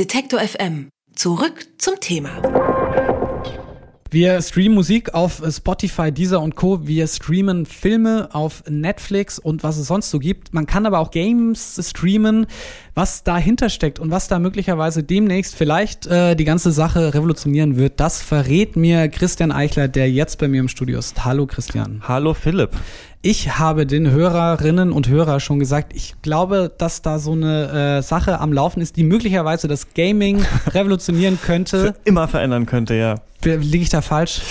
Detektor FM. Zurück zum Thema. Wir streamen Musik auf Spotify, Deezer und Co. Wir streamen Filme auf Netflix und was es sonst so gibt. Man kann aber auch Games streamen. Was dahinter steckt und was da möglicherweise demnächst vielleicht äh, die ganze Sache revolutionieren wird, das verrät mir Christian Eichler, der jetzt bei mir im Studio ist. Hallo Christian. Hallo Philipp. Ich habe den Hörerinnen und Hörer schon gesagt, ich glaube, dass da so eine äh, Sache am Laufen ist, die möglicherweise das Gaming revolutionieren könnte. Für immer verändern könnte, ja. Liege ich da falsch?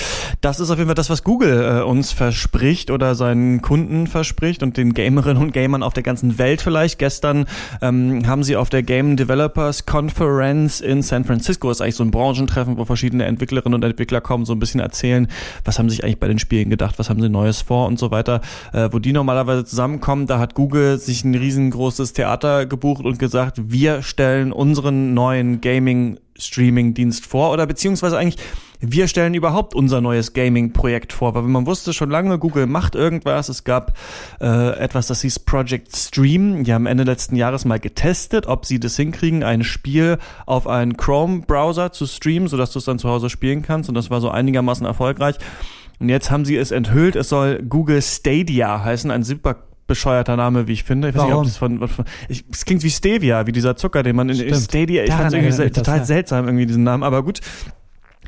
Das ist auf jeden Fall das, was Google äh, uns verspricht oder seinen Kunden verspricht und den Gamerinnen und Gamern auf der ganzen Welt vielleicht. Gestern ähm, haben sie auf der Game Developers Conference in San Francisco, das ist eigentlich so ein Branchentreffen, wo verschiedene Entwicklerinnen und Entwickler kommen, so ein bisschen erzählen, was haben sie sich eigentlich bei den Spielen gedacht, was haben sie Neues vor und so weiter. Äh, wo die normalerweise zusammenkommen, da hat Google sich ein riesengroßes Theater gebucht und gesagt, wir stellen unseren neuen Gaming Streaming-Dienst vor oder beziehungsweise eigentlich wir stellen überhaupt unser neues Gaming-Projekt vor, weil man wusste schon lange, Google macht irgendwas. Es gab äh, etwas, das hieß Project Stream. Die haben Ende letzten Jahres mal getestet, ob sie das hinkriegen, ein Spiel auf einen Chrome-Browser zu streamen, sodass du es dann zu Hause spielen kannst. Und das war so einigermaßen erfolgreich. Und jetzt haben sie es enthüllt. Es soll Google Stadia heißen, ein super bescheuerter Name, wie ich finde. Ich weiß Warum? nicht, ob das von, ich, es klingt wie Stevia, wie dieser Zucker, den man in Stimmt. Stadia, ich fand es irgendwie sel- mich das, total ja. seltsam, irgendwie diesen Namen, aber gut.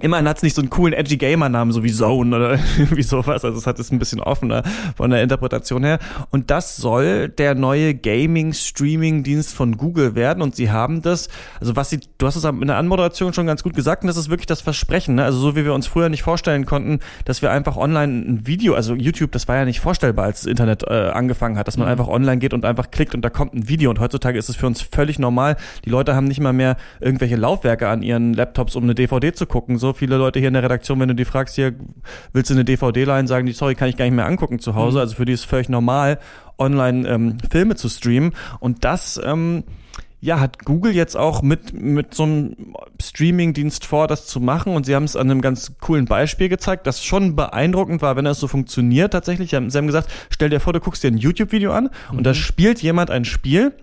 Immerhin hat es nicht so einen coolen edgy Gamer-Namen, so wie Zone oder irgendwie sowas. Also es hat es ein bisschen offener von der Interpretation her. Und das soll der neue Gaming-Streaming-Dienst von Google werden. Und sie haben das, also was sie, du hast es in der Anmoderation schon ganz gut gesagt, und das ist wirklich das Versprechen. Ne? Also so wie wir uns früher nicht vorstellen konnten, dass wir einfach online ein Video, also YouTube, das war ja nicht vorstellbar, als das Internet äh, angefangen hat, dass man einfach online geht und einfach klickt und da kommt ein Video. Und heutzutage ist es für uns völlig normal. Die Leute haben nicht mal mehr irgendwelche Laufwerke an ihren Laptops, um eine DVD zu gucken. So viele Leute hier in der Redaktion, wenn du die fragst, hier, willst du eine DVD leihen, sagen die, sorry, kann ich gar nicht mehr angucken zu Hause. Also für die ist völlig normal, online ähm, Filme zu streamen. Und das, ähm, ja, hat Google jetzt auch mit, mit so einem Streaming-Dienst vor, das zu machen. Und sie haben es an einem ganz coolen Beispiel gezeigt, das schon beeindruckend war, wenn das so funktioniert tatsächlich. Sie haben, gesagt, stell dir vor, du guckst dir ein YouTube-Video an und da spielt jemand ein Spiel.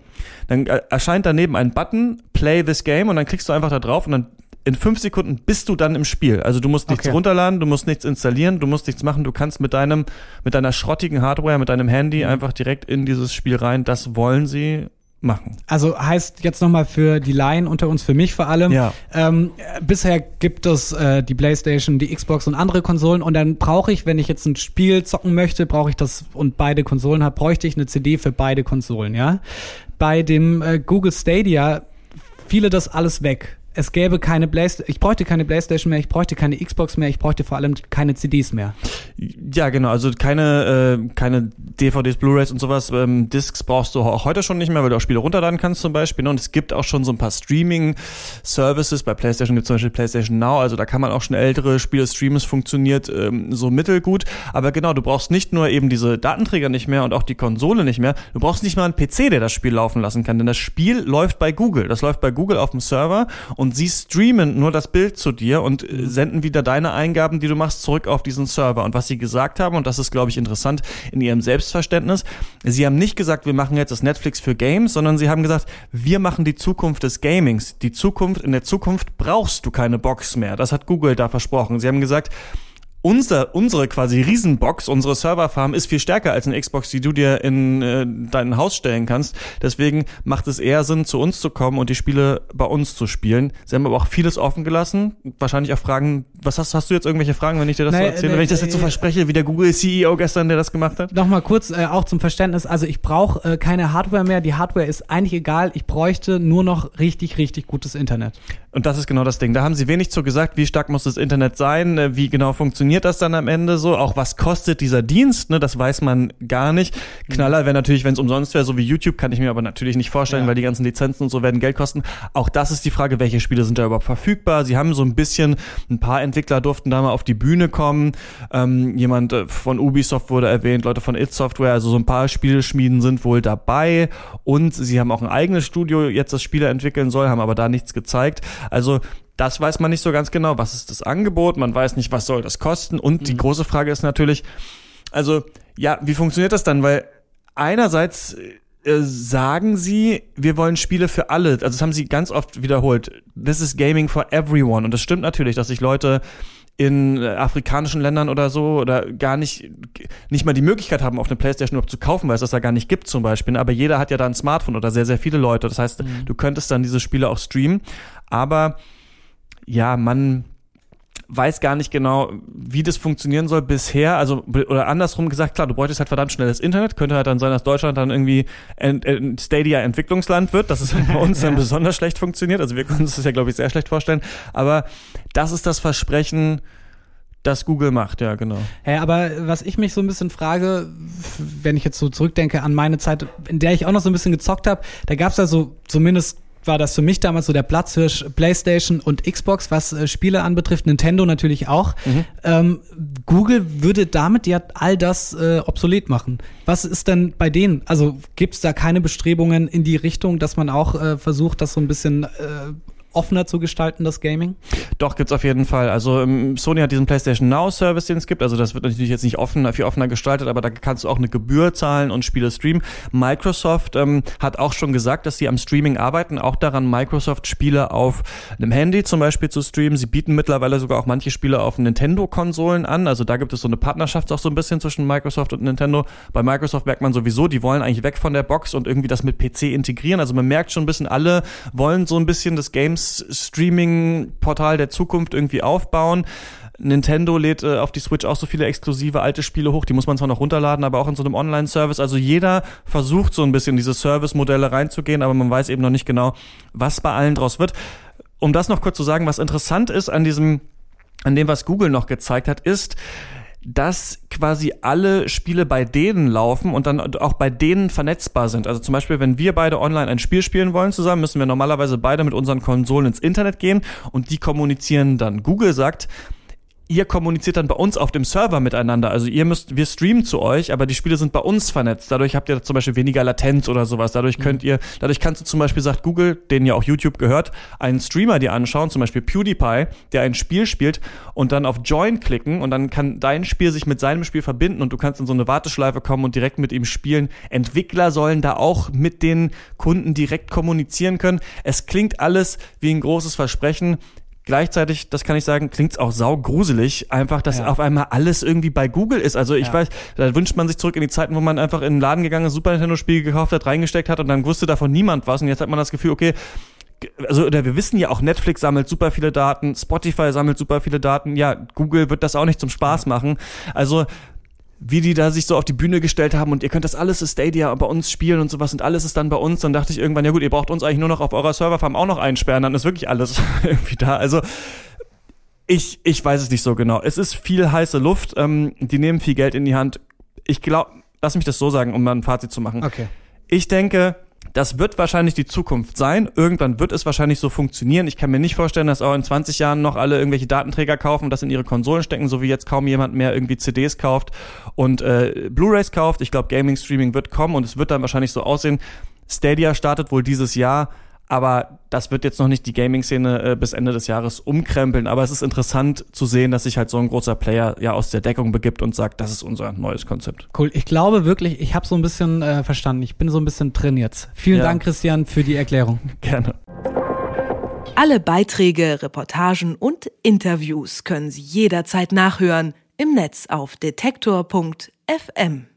Dann äh, erscheint daneben ein Button, Play this game, und dann klickst du einfach da drauf und dann in fünf Sekunden bist du dann im Spiel. Also du musst nichts Okay. runterladen, du musst nichts installieren, du musst nichts machen, du kannst mit deinem, mit deiner schrottigen Hardware, mit deinem Handy einfach direkt in dieses Spiel rein. Das wollen sie machen. Also heißt jetzt nochmal für die Laien unter uns, für mich vor allem. Ja. Ähm, äh, bisher gibt es äh, die PlayStation, die Xbox und andere Konsolen und dann brauche ich, wenn ich jetzt ein Spiel zocken möchte, brauche ich das und beide Konsolen habe, bräuchte ich eine CD für beide Konsolen, ja. Bei dem äh, Google Stadia fiele das alles weg. Es gäbe keine Playstation, ich bräuchte keine Playstation mehr, ich bräuchte keine Xbox mehr, ich bräuchte vor allem keine CDs mehr. Ja, genau. Also keine, äh, keine DVDs, Blu-rays und sowas. Ähm, Discs brauchst du auch heute schon nicht mehr, weil du auch Spiele runterladen kannst zum Beispiel. ne? Und es gibt auch schon so ein paar Streaming-Services. Bei PlayStation gibt es zum Beispiel PlayStation Now. Also da kann man auch schon ältere Spiele streamen. Es funktioniert ähm, so mittelgut. Aber genau, du brauchst nicht nur eben diese Datenträger nicht mehr und auch die Konsole nicht mehr. Du brauchst nicht mal einen PC, der das Spiel laufen lassen kann. Denn das Spiel läuft bei Google. Das läuft bei Google auf dem Server und sie streamen nur das Bild zu dir und äh, senden wieder deine Eingaben, die du machst, zurück auf diesen Server. Und was sie gesagt haben, und das ist, glaube ich, interessant in ihrem Selbstverständnis, sie haben nicht gesagt, wir machen jetzt das Netflix für Games, sondern sie haben gesagt, wir machen die Zukunft des Gamings. Die Zukunft, in der Zukunft brauchst du keine Box mehr. Das hat Google da versprochen. Sie haben gesagt, unser, unsere quasi Riesenbox, unsere Serverfarm ist viel stärker als eine Xbox, die du dir in äh, dein Haus stellen kannst. Deswegen macht es eher Sinn, zu uns zu kommen und die Spiele bei uns zu spielen. Sie haben aber auch vieles offen gelassen. Wahrscheinlich auch Fragen, was hast, hast du jetzt irgendwelche Fragen, wenn ich dir das Nee, so erzähle? nee, wenn ich das jetzt so äh, verspreche, wie der Google-CEO gestern, der das gemacht hat? Nochmal kurz äh, auch zum Verständnis. Also ich brauche äh, keine Hardware mehr. Die Hardware ist eigentlich egal. Ich bräuchte nur noch richtig, richtig gutes Internet. Und das ist genau das Ding. Da haben sie wenig zu gesagt, wie stark muss das Internet sein, äh, wie genau funktioniert das dann am Ende so, auch was kostet dieser Dienst, ne, das weiß man gar nicht. Knaller wäre natürlich, wenn es umsonst wäre, so wie YouTube, kann ich mir aber natürlich nicht vorstellen, Ja. weil die ganzen Lizenzen und so werden Geld kosten. Auch das ist die Frage, welche Spiele sind da überhaupt verfügbar. Sie haben so ein bisschen, ein paar Entwickler durften da mal auf die Bühne kommen. Ähm, jemand äh, von Ubisoft wurde erwähnt, Leute von It Software, also so ein paar Spieleschmieden sind wohl dabei. Und sie haben auch ein eigenes Studio, jetzt das Spiele entwickeln soll, haben aber da nichts gezeigt. Also das weiß man nicht so ganz genau. Was ist das Angebot? Man weiß nicht, was soll das kosten. Und die große Frage ist natürlich, also ja, wie funktioniert das dann? Weil einerseits äh, sagen sie, wir wollen Spiele für alle. Also das haben sie ganz oft wiederholt. This is gaming for everyone. Und das stimmt natürlich, dass sich Leute in äh, afrikanischen Ländern oder so oder gar nicht, nicht mal die Möglichkeit haben, auf eine Playstation überhaupt zu kaufen, weil es das da gar nicht gibt zum Beispiel. Aber jeder hat ja da ein Smartphone oder sehr, sehr viele Leute. Das heißt, mhm. du könntest dann diese Spiele auch streamen. Aber ja, man, weiß gar nicht genau, wie das funktionieren soll bisher. Also, oder andersrum gesagt, klar, du bräuchtest halt verdammt schnelles Internet. Könnte halt dann sein, dass Deutschland dann irgendwie ein Stadia-Entwicklungsland wird, dass es bei uns dann besonders schlecht funktioniert. Also wir können uns das ja, glaube ich, sehr schlecht vorstellen. Aber das ist das Versprechen, das Google macht, ja, genau. Hey, aber was ich mich so ein bisschen frage, wenn ich jetzt so zurückdenke an meine Zeit, in der ich auch noch so ein bisschen gezockt habe, da gab es ja so zumindest war das für mich damals so der Platzhirsch PlayStation und Xbox, was äh, Spiele anbetrifft, Nintendo natürlich auch. Mhm. Ähm, Google würde damit ja all das äh, obsolet machen. Was ist denn bei denen? Also gibt es da keine Bestrebungen in die Richtung, dass man auch äh, versucht, das so ein bisschen äh, offener zu gestalten, das Gaming? Doch, gibt's auf jeden Fall. Also ähm, Sony hat diesen PlayStation Now Service, den es gibt. Also das wird natürlich jetzt nicht offener, viel offener gestaltet, aber da kannst du auch eine Gebühr zahlen und Spiele streamen. Microsoft ähm, hat auch schon gesagt, dass sie am Streaming arbeiten, auch daran, Microsoft Spiele auf einem Handy zum Beispiel zu streamen. Sie bieten mittlerweile sogar auch manche Spiele auf Nintendo-Konsolen an. Also da gibt es so eine Partnerschaft auch so ein bisschen zwischen Microsoft und Nintendo. Bei Microsoft merkt man sowieso, die wollen eigentlich weg von der Box und irgendwie das mit PC integrieren. Also man merkt schon ein bisschen, alle wollen so ein bisschen das Games Streaming-Portal der Zukunft irgendwie aufbauen. Nintendo lädt äh, auf die Switch auch so viele exklusive alte Spiele hoch, die muss man zwar noch runterladen, aber auch in so einem Online-Service. Also jeder versucht so ein bisschen diese Service-Modelle reinzugehen, aber man weiß eben noch nicht genau, was bei allen draus wird. Um das noch kurz zu sagen, was interessant ist an diesem, an dem, was Google noch gezeigt hat, ist, dass quasi alle Spiele bei denen laufen und dann auch bei denen vernetzbar sind. Also zum Beispiel, wenn wir beide online ein Spiel spielen wollen zusammen, müssen wir normalerweise beide mit unseren Konsolen ins Internet gehen und die kommunizieren dann. Google sagt, ihr kommuniziert dann bei uns auf dem Server miteinander. Also ihr müsst, wir streamen zu euch, aber die Spiele sind bei uns vernetzt. Dadurch habt ihr zum Beispiel weniger Latenz oder sowas. Dadurch mhm. könnt ihr, dadurch kannst du zum Beispiel, sagt Google, denen ja auch YouTube gehört, einen Streamer dir anschauen, zum Beispiel PewDiePie, der ein Spiel spielt und dann auf Join klicken und dann kann dein Spiel sich mit seinem Spiel verbinden und du kannst in so eine Warteschleife kommen und direkt mit ihm spielen. Entwickler sollen da auch mit den Kunden direkt kommunizieren können. Es klingt alles wie ein großes Versprechen. Gleichzeitig, das kann ich sagen, klingt's auch saugruselig, einfach, dass ja. auf einmal alles irgendwie bei Google ist. Also ich ja. weiß, da wünscht man sich zurück in die Zeiten, wo man einfach in den Laden gegangen ist, Super Nintendo-Spiel gekauft hat, reingesteckt hat und dann wusste davon niemand was. Und jetzt hat man das Gefühl, okay, also oder wir wissen ja auch, Netflix sammelt super viele Daten, Spotify sammelt super viele Daten, ja, Google wird das auch nicht zum Spaß machen. Also wie die da sich so auf die Bühne gestellt haben und ihr könnt das alles Stadia bei uns spielen und sowas und alles ist dann bei uns. Dann dachte ich irgendwann, ja gut, ihr braucht uns eigentlich nur noch auf eurer Serverfarm auch noch einsperren, dann ist wirklich alles irgendwie da. Also ich, ich weiß es nicht so genau. Es ist viel heiße Luft, ähm, die nehmen viel Geld in die Hand. Ich glaube, lass mich das so sagen, um mal ein Fazit zu machen. Okay. Ich denke, das wird wahrscheinlich die Zukunft sein. Irgendwann wird es wahrscheinlich so funktionieren. Ich kann mir nicht vorstellen, dass auch in 20 Jahren noch alle irgendwelche Datenträger kaufen und das in ihre Konsolen stecken, so wie jetzt kaum jemand mehr irgendwie CDs kauft und äh, Blu-rays kauft. Ich glaube, Gaming Streaming wird kommen und es wird dann wahrscheinlich so aussehen. Stadia startet wohl dieses Jahr. Aber das wird jetzt noch nicht die Gaming-Szene äh, bis Ende des Jahres umkrempeln. Aber es ist interessant zu sehen, dass sich halt so ein großer Player ja aus der Deckung begibt und sagt, das ist unser neues Konzept. Cool. Ich glaube wirklich, ich habe so ein bisschen äh, verstanden. Ich bin so ein bisschen drin jetzt. Vielen ja. Dank, Christian, für die Erklärung. Gerne. Alle Beiträge, Reportagen und Interviews können Sie jederzeit nachhören im Netz auf detektor.fm.